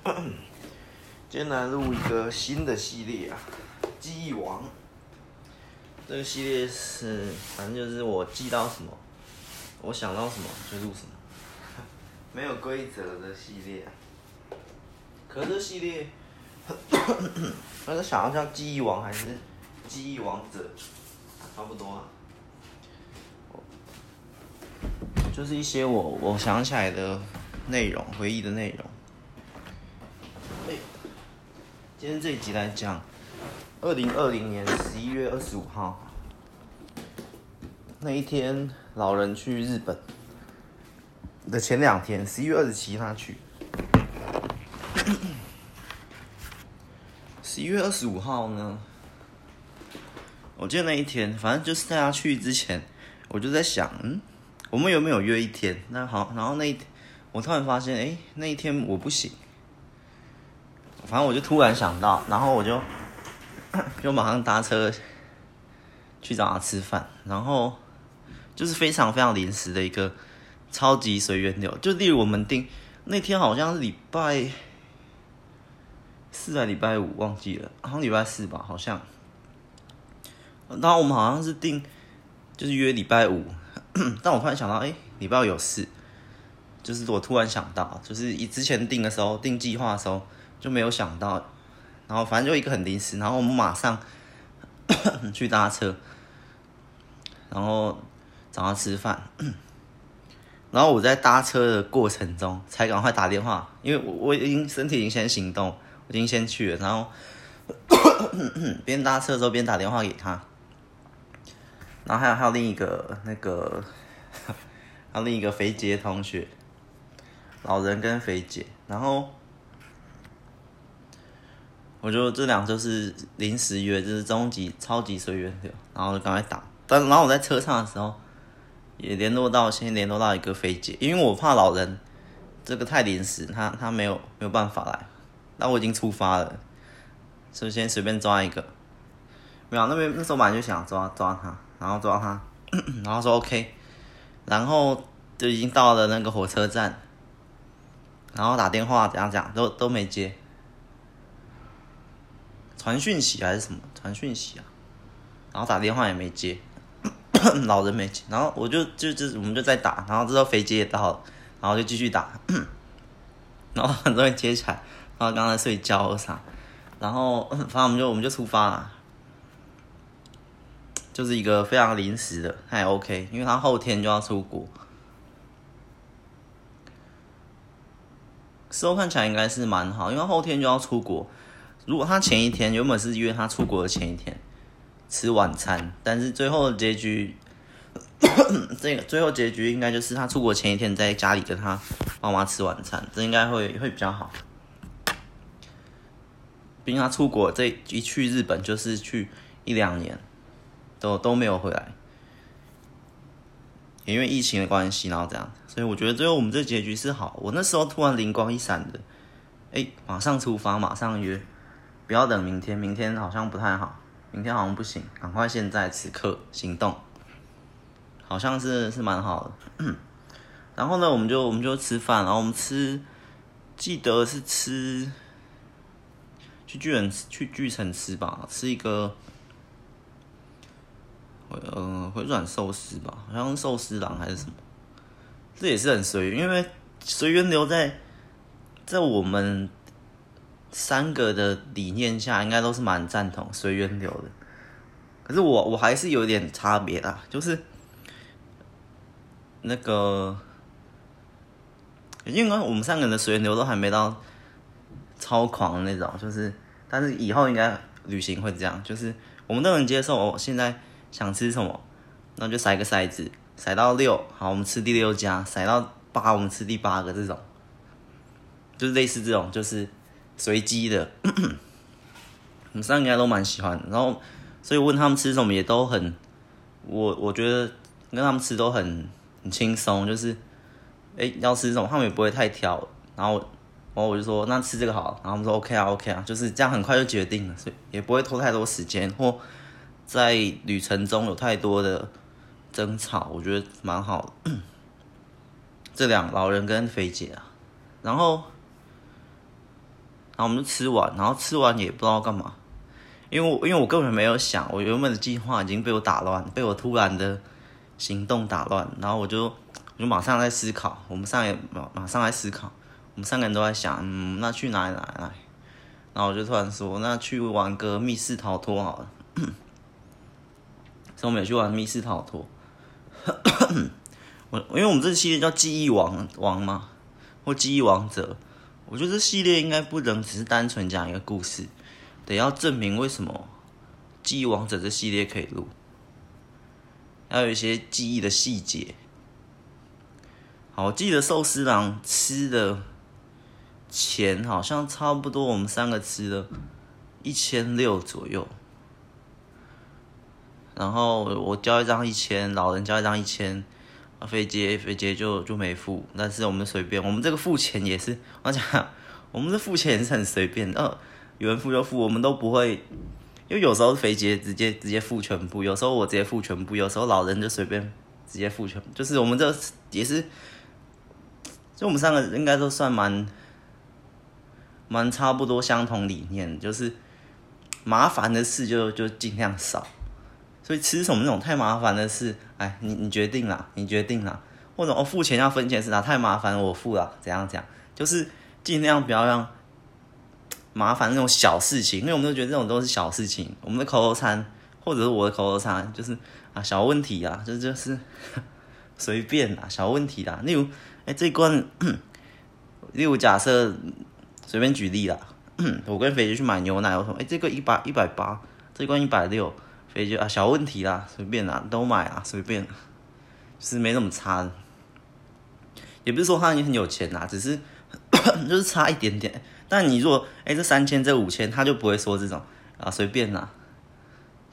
今天来录一个新的系列啊，记忆王。这个系列是，反正就是我记到什么，我想到什么就录什么，没有规则的系列。可这系列，那是想要叫记忆王还是记忆王者，差不多啊。就是一些我我想起来的内容，回忆的内容。哎，今天这一集来讲，二零二零年十一月二十五号那一天，老人去日本的前两天，十一月二十七他去。十一月二十五号呢，我记得那一天，反正就是在他去之前，我就在想，嗯。我们有没有约一天？那好，然后那一天，我突然发现，哎，那一天我不行。反正我就突然想到，然后我就 就马上搭车去找他吃饭，然后就是非常非常临时的一个超级随缘流。就例如我们订那天好像是礼拜四还礼拜五，忘记了，好像礼拜四吧，好像。然后我们好像是订，就是约礼拜五。但我突然想到，哎、礼拜五有事，就是我突然想到，就是以之前定的时候，定计划的时候就没有想到，然后反正就一个很临时，然后我们马上 去搭车，然后找他吃饭，然后我在搭车的过程中才赶快打电话，因为我我已经身体已经先行动，我已经先去了，然后 边搭车的时候边打电话给他。然后还有还有另一个那个，还有另一个肥杰同学，老人跟肥杰，然后我就这两就是临时约，就是终极超级随缘的，然后就赶快打。但然后我在车上的时候，也联络到先联络到一个飞姐，因为我怕老人这个太临时，他他没有没有办法来，那我已经出发了，所以先随便抓一个，没有那边那时候本来就想抓抓他。然后抓他，然后说 OK，然后就已经到了那个火车站，然后打电话怎样讲都都没接，传讯息还是什么？传讯息啊，然后打电话也没接，老人没接，然后我就就就我们就在打，然后之后飞机也到了，然后就继续打，然后很多人接起来，然后刚才睡觉啥，然后反正我们就我们就出发了。就是一个非常临时的，他也 OK，因为他后天就要出国。事后看起来应该是蛮好，因为后天就要出国。如果他前一天原本是约他出国的前一天吃晚餐，但是最后的结局，这个最后结局应该就是他出国前一天在家里跟他妈妈吃晚餐，这应该会会比较好。毕竟他出国这一去日本就是去一两年。都都没有回来，也因为疫情的关系，然后这样，所以我觉得最后我们这结局是好。我那时候突然灵光一闪的，哎，马上出发，马上约，不要等明天，明天好像不太好，明天好像不行，赶快现在此刻行动，好像是是蛮好的。然后呢，我们就我们就吃饭，然后我们吃，记得是吃，去巨人去巨城吃吧，吃一个回。呃，回转寿司吧，好像寿司郎还是什么，这也是很随缘，因为随缘留在在我们三个的理念下，应该都是蛮赞同随缘流的。可是我我还是有点差别啦，就是那个，因为我们三个人的随缘流都还没到超狂的那种，就是，但是以后应该旅行会这样，就是我们都能接受。我现在。想吃什么，那就甩个骰子，甩到六，好，我们吃第六家；甩到八，我们吃第八个。这种，就是类似这种，就是随机的。我们三个应该都蛮喜欢，然后，所以问他们吃什么也都很，我我觉得跟他们吃都很很轻松，就是，哎、要吃什么，他们也不会太挑。然后，然后我就说，那吃这个好，然后他们说 OK 啊，OK 啊，就是这样，很快就决定了，所以也不会拖太多时间或。在旅程中有太多的争吵，我觉得蛮好。这两老人跟肥姐啊，然后然后我们就吃完，然后吃完也不知道干嘛，因为我因为我根本没有想，我原本的计划已经被我打乱，被我突然的行动打乱，然后我就我就马上在思考，我们三个也马马上在思考，我们三个人都在想，嗯，那去哪里哪里？然后我就突然说，那去玩个密室逃脱好了，所以我们也去玩密室逃脱。我因为我们这个系列叫记忆王王嘛，或记忆王者，我觉得这系列应该不能只是单纯讲一个故事，得要证明为什么记忆王者这系列可以录，要有一些记忆的细节。好，我记得寿司郎吃的钱好像差不多，我们三个吃了一千六左右。然后我交一张一千，老人交一张一千，啊飞姐飞姐就就没付，但是我们随便，我们这个付钱也是，我讲，我们这付钱也是很随便，呃，有人付就付，我们都不会，因为有时候飞姐直接直接付全部，有时候我直接付全部，有时候老人就随便直接付全，就是我们这也是，就我们三个应该都算蛮蛮差不多相同理念，就是麻烦的事就就尽量少。所以吃什么那种太麻烦的事，哎，你你决定啦，你决定啦，或者我付钱要分钱是哪太麻烦，我付了，怎样讲，就是尽量不要让麻烦那种小事情，因为我们都觉得这种都是小事情。我们的口头禅，或者是我的口头禅，就是啊小问题啊，就就是随便啦，小问题啦。例如，哎这一关，例如假设随便举例啦，我跟肥姐去买牛奶，我说哎这个一百一百八，这一关一百六。所以就啊，小问题啦，随便啦，都买啦，随便，就是没那么差的，也不是说他已经很有钱啦，只是 就是差一点点。但你如果哎、欸、这三千这五千，他就不会说这种啊随便啦，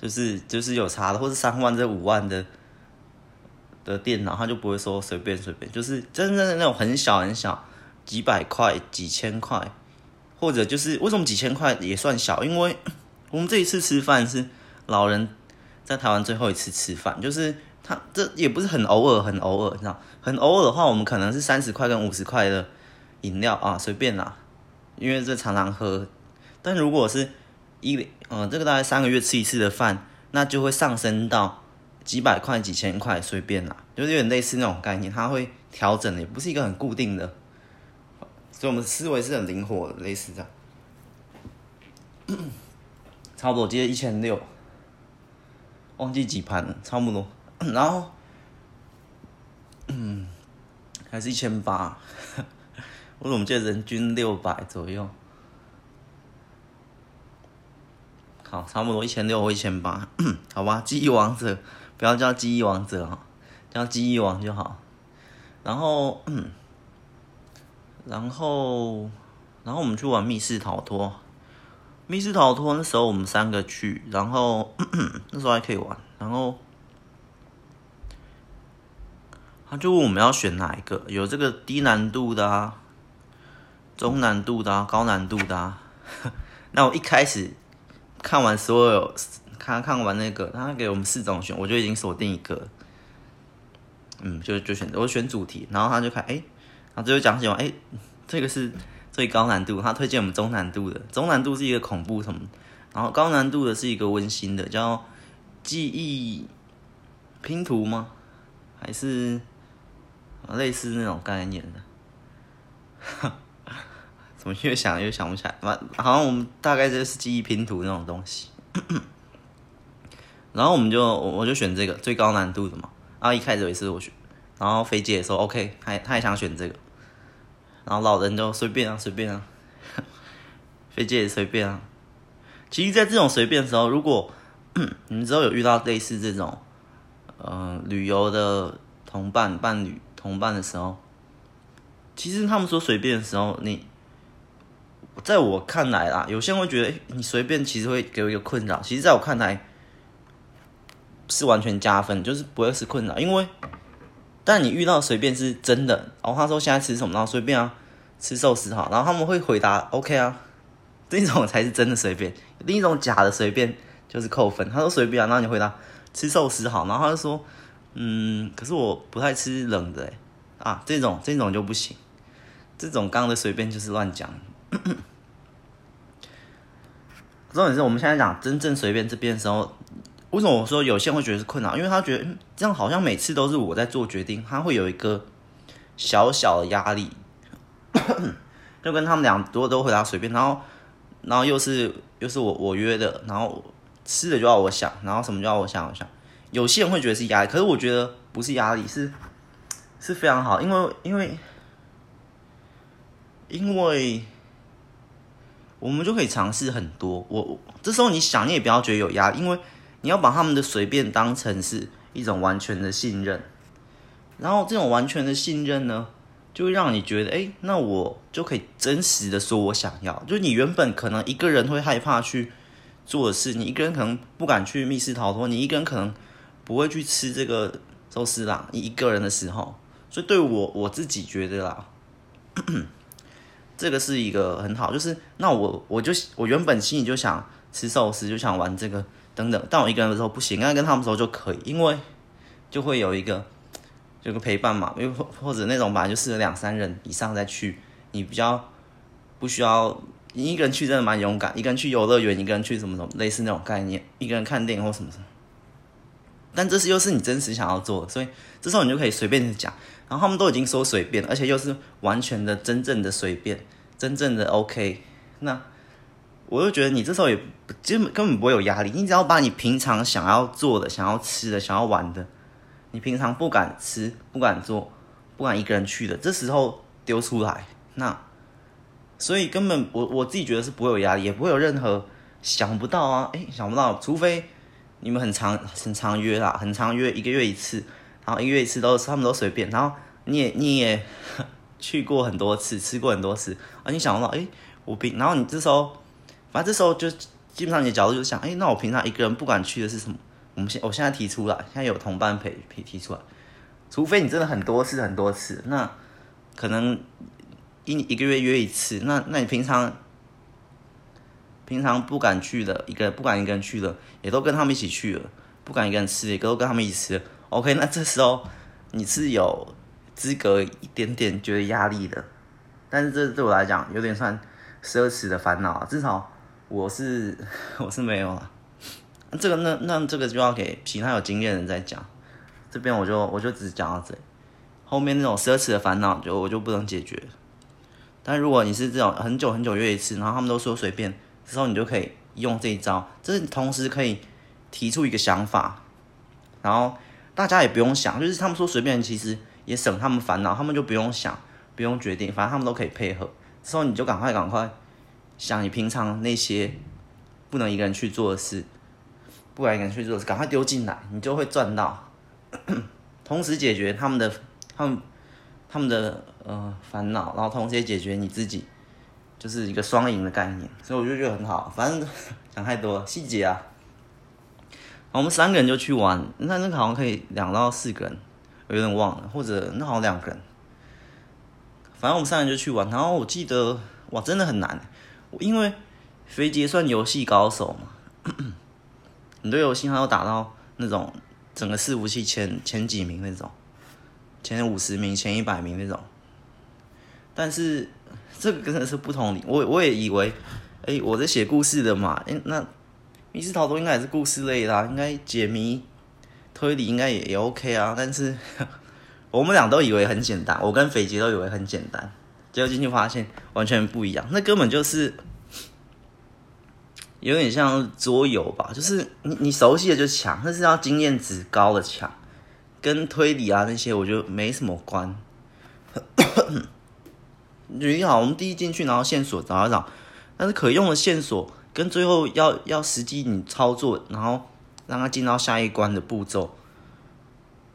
就是就是有差的，或是三万这五万的的电脑，他就不会说随便随便，就是真正的那种很小很小，几百块几千块，或者就是为什么几千块也算小？因为我们这一次吃饭是。老人在台湾最后一次吃饭，就是他这也不是很偶尔，很偶尔，你知道，很偶尔的话，我们可能是三十块跟五十块的饮料啊，随便啦，因为这常常喝。但如果是一嗯、这个大概三个月吃一次的饭，那就会上升到几百块、几千块，随便啦，就是有点类似那种概念，它会调整的，也不是一个很固定的，所以我们思维是很灵活的，类似这样。差不多，接一千六。忘记几盘了，差不多。然后，嗯，还是一千八。我怎么记得人均六百左右？好，差不多一千六或一千八，好吧。记忆王者，不要叫记忆王者哈，叫记忆王就好。然后，然后，然后我们去玩密室逃脱。密室逃脱那时候我们三个去，然后咳 咳那时候还可以玩，然后他就问我们要选哪一个，有这个低难度的啊，中难度的啊，高难度的啊。那我一开始看完所有，看看完那个，他给我们四种选，我就已经锁定一个，嗯，就就选择我选主题，然后他就看，哎，然后最后讲起来，哎，这个是。最高难度，他推荐我们中难度的。中难度是一个恐怖什么，然后高难度的是一个温馨的，叫记忆拼图吗？还是类似那种概念的？怎么越想越想不起来？好像我们大概就是记忆拼图那种东西。然后我们就我我就选这个最高难度的嘛。然后一开始也是我选，然后飞姐也说 OK，他他也想选这个。然后老人就随便啊，随便啊，飞机也随便啊。其实，在这种随便的时候，如果 你们之后有遇到类似这种，呃，旅游的同伴、伴侣、同伴的时候，其实他们说随便的时候，你在我看来啦，有些人会觉得，欸，你随便其实会给我一个困扰。其实，在我看来，是完全加分，就是不会是困扰，因为。但你遇到随便是真的，然后他说现在吃什么，然后随便啊，吃寿司哈，然后他们会回答 OK 啊，这种才是真的随便，另一种假的随便就是扣分。他说随便啊，然后你回答吃寿司好，然后他就说嗯，可是我不太吃冷的，啊，这种这种就不行，这种刚的随便就是乱讲。重点是我们现在讲真正随便这边的时候，为什么我说有些人会觉得是困扰？因为他觉得这样好像每次都是我在做决定，他会有一个小小的压力，就跟他们俩多都回答随便，然后然后又是又是我我约的，然后吃的就要我想，然后什么就要我想我想，有些人会觉得是压力，可是我觉得不是压力，是是非常好，因为因为因为。我们就可以尝试很多。我我这时候你想，你也不要觉得有压力，因为你要把他们的随便当成是一种完全的信任。然后这种完全的信任呢，就会让你觉得，哎，那我就可以真实的说我想要。就是你原本可能一个人会害怕去做的事，你一个人可能不敢去密室逃脱，你一个人可能不会去吃这个寿司啦。你一个人的时候，所以对我我自己觉得啦。这个是一个很好，就是那我我就我原本心里就想吃寿司，就想玩这个等等，但我一个人的时候不行，刚才跟他们说就可以，因为就会有一个有个陪伴嘛，又或或者那种本来就是两三人以上再去，你比较不需要你一个人去真的蛮勇敢，一个人去游乐园，一个人去什么什么类似那种概念，一个人看电影或什么什么，但这是又是你真实想要做的，所以这时候你就可以随便的讲。然后他们都已经说随便，而且又是完全的、真正的随便，真正的 OK。那我就觉得你这时候也基本根本不会有压力，你只要把你平常想要做的、想要吃的、想要玩的，你平常不敢吃、不敢做、不敢一个人去的，这时候丢出来，那所以根本我我自己觉得是不会有压力，也不会有任何想不到啊，诶，想不到，除非你们很长很长约啦，很长约一个月一次。然后一个月一次都是他们都随便，然后你也你也 去过很多次，吃过很多次，啊，你想不到哎，我平，然后你这时候，反正这时候就基本上你的角度就想，哎，那我平常一个人不敢去的是什么？我们现我现在提出来，现在有同伴陪陪提出来，除非你真的很多次很多次，那可能一一个月约一次，那那你平常平常不敢去的一个不敢一个人去的，也都跟他们一起去了，不敢一个人吃，也都跟他们一起吃。OK，那这时候你是有资格一点点觉得压力的，但是这对我来讲有点算奢侈的烦恼。至少我是 我是没有了。这个那那这个就要给其他有经验的人再讲。这边我就我就只讲到这里，后面那种奢侈的烦恼就我就不能解决。但如果你是这种很久很久约一次，然后他们都说随便，之后你就可以用这一招，这是同时可以提出一个想法，然后。大家也不用想，就是他们说随便，其实也省他们烦恼，他们就不用想，不用决定，反正他们都可以配合。之后你就赶快赶快想你平常那些不能一个人去做的事，不敢一个人去做的事，赶快丢进来，你就会赚到，同时解决他们的他们他们的呃烦恼，然后同时也解决你自己，就是一个双赢的概念。所以我就觉得很好，反正讲太多细节啊。我们三个人就去玩，那那个好像可以两到四个人，我有点忘了，或者那好两个人。反正我们三个人就去玩，然后我记得哇，真的很难，因为肥杰算游戏高手嘛，很多游戏他要打到那种整个伺服器前前几名那种，前五十名、前一百名那种。但是这个真的是不同理，我我也以为，哎，我在写故事的嘛，哎那。密室逃脱应该也是故事类的，应该解谜推理应该也也 OK 啊。但是 我们俩都以为很简单，我跟斐杰都以为很简单，结果进去发现完全不一样。那根本就是 有点像桌游吧，就是你你熟悉的就强，那是要经验值高的强，跟推理啊那些我觉得没什么关。举例好，我们第一进去，然后线索找一找，但是可用的线索。跟最后要要实际你操作，然后让他进到下一关的步骤，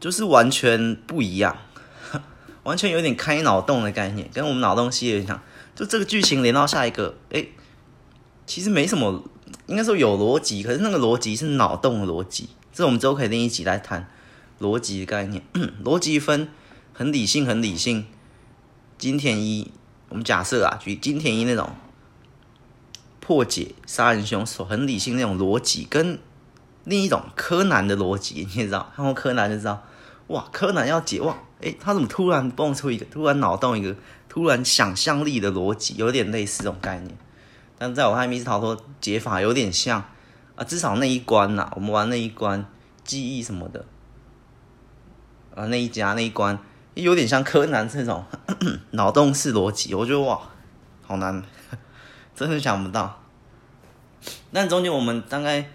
就是完全不一样，完全有点开脑洞的概念，跟我们脑洞系列一样。就这个剧情连到下一个，哎，其实没什么，应该说有逻辑，可是那个逻辑是脑洞的逻辑。这我们之后可以另一集来谈逻辑的概念。逻辑分很理性，很理性。金田一，我们假设啊，举金田一那种。破解杀人凶手很理性那种逻辑，跟另一种柯南的逻辑，你也知道，看过柯南就知道，哇，柯南要解哇，诶，他怎么突然蹦出一个，突然脑洞一个，突然想象力的逻辑，有点类似这种概念。但在我看密室逃脱解法有点像啊，至少那一关呐、我们玩那一关记忆什么的啊，那一家那一关有点像柯南这种 脑洞式逻辑，我觉得哇，好难，真的想不到。但中间我们大概，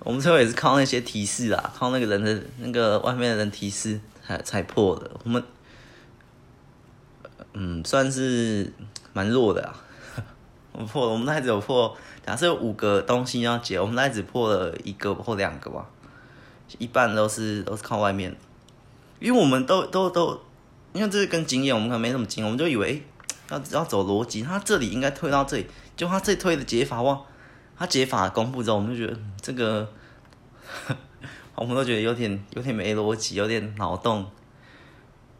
我们最后也是靠那些提示啊，靠那个人的那个外面的人提示才才破的。我们，嗯，算是蛮弱的啊。我们破，我们大概只有破，假设五个东西要解，我们大概只破了一个或两个吧，一半都是都是靠外面。因为我们都都都，因为这是跟经验，我们可能没什么经验，我们就以为要要走逻辑，他这里应该推到这里，就他这推的解法哇。他解法公布之后，我们就觉得这个，我们都觉得有点有点没逻辑，有点脑洞。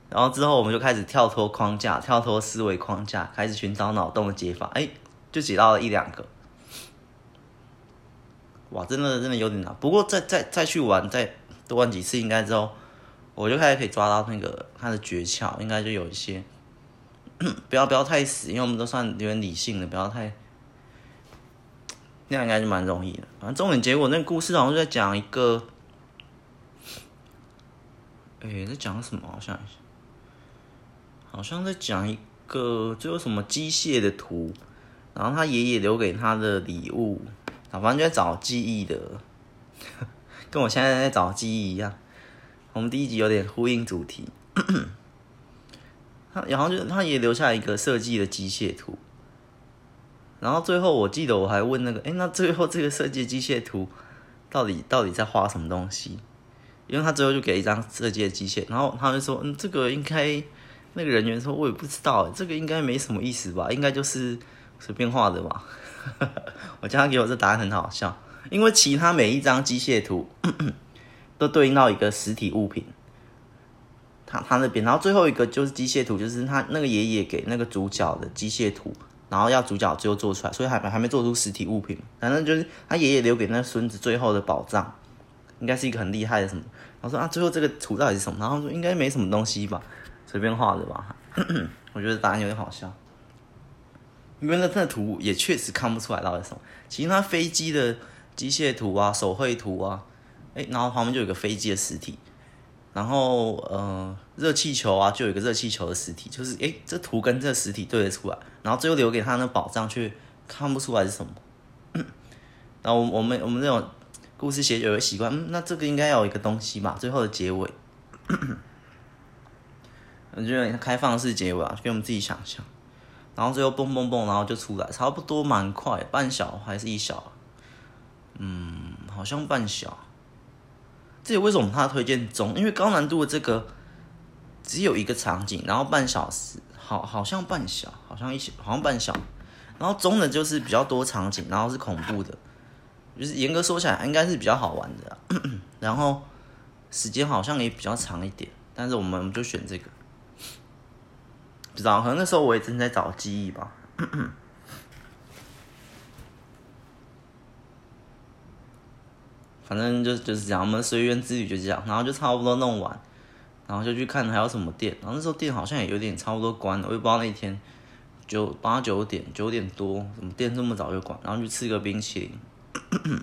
然后之后我们就开始跳脱框架，跳脱思维框架，开始寻找脑洞的解法。哎，就解到了一两个。哇，真的真的有点难。不过再再再去玩，再多玩几次，应该之后我就开始可以抓到那个他的诀窍，应该就有一些。不要不要太死，因为我们都算有点理性的，不要太。那样应该就蛮容易的。反正重点结果，那个故事好像就在讲一个，哎、在讲什么？好像好像在讲一个，就有什么机械的图，然后他爷爷留给他的礼物，啊反正就在找记忆的，跟我现在在找记忆一样。我们第一集有点呼应主题，他然后就他也留下一个设计的机械图。然后最后，我记得我还问那个，哎，那最后这个设计机械图到底到底在画什么东西？因为他最后就给一张设计的机械，然后他就说，嗯，这个应该那个人员说，我也不知道，这个应该没什么意思吧，应该就是随便画的吧。我叫他给我这答案很好笑，因为其他每一张机械图 都对应到一个实体物品，他他那边，然后最后一个就是机械图，就是他那个爷爷给那个主角的机械图。然后要主角最后做出来，所以还还没做出实体物品。反正就是他爷爷留给那孙子最后的宝藏，应该是一个很厉害的什么。然后说啊，最后这个图到底是什么？然后说应该没什么东西吧，随便画的吧。我觉得答案有点好笑，因为那那图也确实看不出来到底什么。其实他飞机的机械图啊、手绘图啊，哎，然后旁边就有个飞机的实体。然后，呃，热气球啊，就有一个热气球的实体，就是，诶，这图跟这实体对得出来。然后最后留给他那宝藏却看不出来是什么。然后我们我们这种故事写有个习惯，嗯，那这个应该要有一个东西吧？最后的结尾，我觉得开放式结尾啊，给我们自己想象。然后最后蹦蹦蹦，然后就出来，差不多蛮快，半小还是一小？嗯，好像半小。这也为什么他推荐中？因为高难度的这个只有一个场景，然后半小时，好，好像半小，好像一小，好像半小。然后中的就是比较多场景，然后是恐怖的，就是严格说起来应该是比较好玩的。然后时间好像也比较长一点，但是我们就选这个，不知道，可能那时候我也正在找记忆吧。反正就就是这样，我们随缘之旅就这样，然后就差不多弄完，然后就去看还有什么店，然后那时候店好像也有点差不多关了，我也不知道那一天九八九点九点多，怎么店这么早就关，然后去吃个冰淇淋，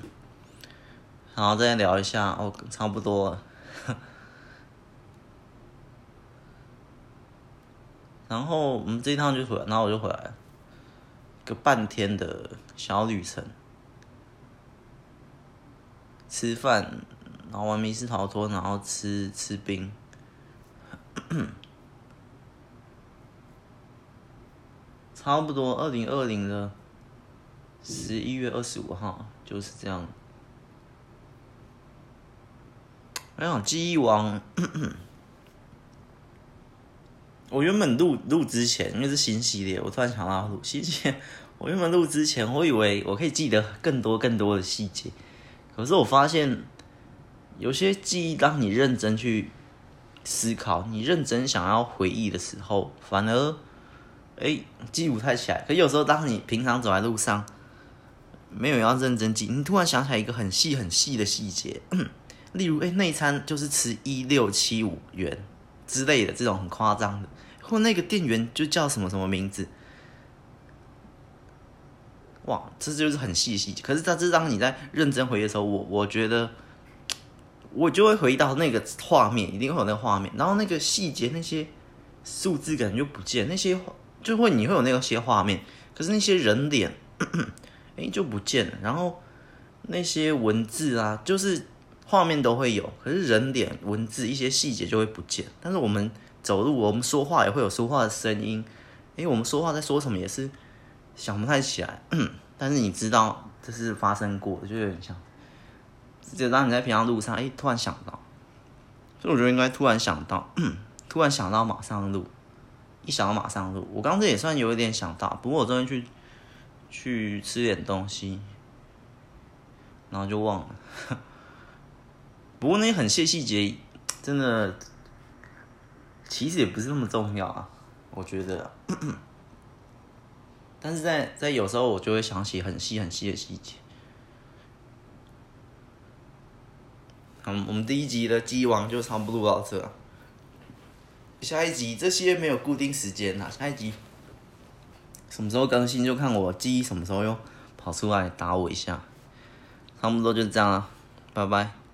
然后再聊一下，哦，差不多。了，然后我们这一趟就回来，然后我就回来了，一个半天的小旅程。吃饭，然后玩密室逃脱，然后吃吃冰，差不多二零二零的十一月二十五号就是这样。哎呀，记忆王，我原本录录之前，因为是新系列，我突然想到录新系列。我原本录之前，我以为我可以记得更多更多的细节。可是我发现，有些记忆，当你认真去思考，你认真想要回忆的时候，反而，哎、欸，记不太起来。可有时候，当你平常走在路上，没有要认真记，你突然想起来一个很细很细的细节，例如，哎、欸，那餐就是吃一六七五元之类的这种很夸张的，或那个店员就叫什么什么名字。哇，这就是很细细节。可是它这当你在认真回忆的时候，我我觉得我就会回忆到那个画面，一定会有那个画面，然后那个细节那些数字感觉就不见，那些就会你会有那些画面，可是那些人脸 哎就不见了，然后那些文字啊，就是画面都会有，可是人脸文字一些细节就会不见。但是我们走路，我们说话也会有说话的声音，哎，我们说话在说什么也是。想不太起来，但是你知道这是发生过的，就有点像，就当你在平常路上，哎，突然想到，所以我觉得应该突然想到，突然想到马上录，一想到马上录。我刚才也算有一点想到，不过我昨天去去吃点东西，然后就忘了。不过那些很细细节，真的其实也不是那么重要啊，我觉得。但是在在有时候我就会想起很细很细的细节。嗯，我们第一集的鸡王就差不多到这。下一集这些没有固定时间啦，下一集什么时候更新就看我鸡什么时候又跑出来打我一下。差不多就这样了，拜拜。